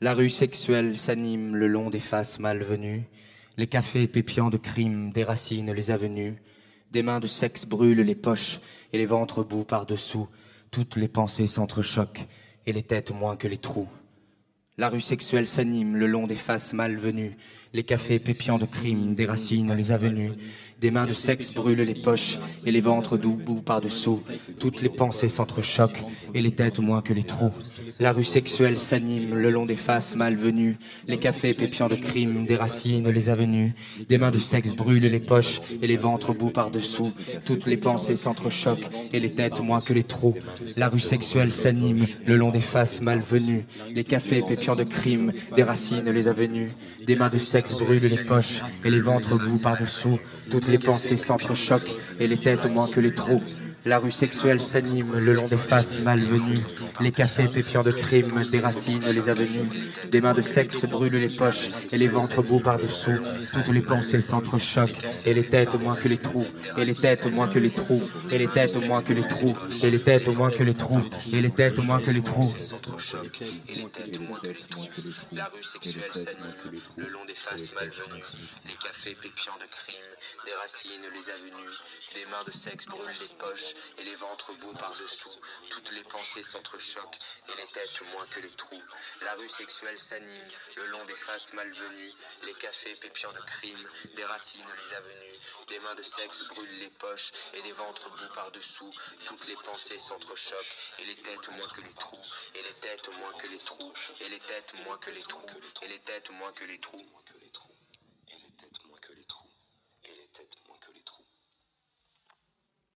La rue sexuelle s'anime le long des faces malvenues, les cafés pépiants de crimes déracinent les avenues, des mains de sexe brûlent les poches et les ventres bouts par-dessous, toutes les pensées s'entrechoquent et les têtes moins que les trous. La rue sexuelle s'anime le long des faces malvenues, les cafés pépiants de crimes déracinent les avenues, des mains de sexe brûlent les poches et les ventres doux par-dessous. Toutes les pensées s'entrechoquent et les têtes moins que les trous. La rue sexuelle s'anime le long des faces malvenues. Les cafés pépiants de crimes déracinent les avenues. Des mains de sexe brûlent les poches et les ventres bout par-dessous. Toutes les pensées s'entrechoquent et les têtes moins que les trous. La rue sexuelle s'anime le long des faces malvenues. De crimes déracinent les avenues. Des mains de sexe brûlent les poches et les ventres bout par-dessous. Toutes les pensées s'entrechoquent et les têtes moins que les trous. La rue sexuelle s'anime le long des faces malvenues. Les cafés pépiants de crimes déracinent les avenues. Des mains de sexe brûlent les poches et les ventres beaux par-dessous. Toutes les pensées s'entrechoquent et les têtes moins que les trous. Et les têtes moins que les trous. Et les têtes moins que les trous. Et les têtes moins que les trous. Et les têtes moins que les trous. Et les têtes moins que les trous. La rue sexuelle s'anime le long des faces malvenues. Les cafés pépiants de crimes déracinent les avenues. Des mains de sexe brûlent les poches et les ventres beaux par-dessous. Toutes les pensées s'entrechoquent et les têtes moins que les trous. La rue sexuelle s'anime le long des faces malvenues. Les cafés pépiants de crimes déracinent les avenues. Des mains de sexe brûlent les poches et les ventres bout par-dessous. Toutes les pensées s'entrechoquent et les têtes moins que les trous. Et les têtes moins que les trous. Et les têtes moins que les trous. Et les têtes moins que les trous.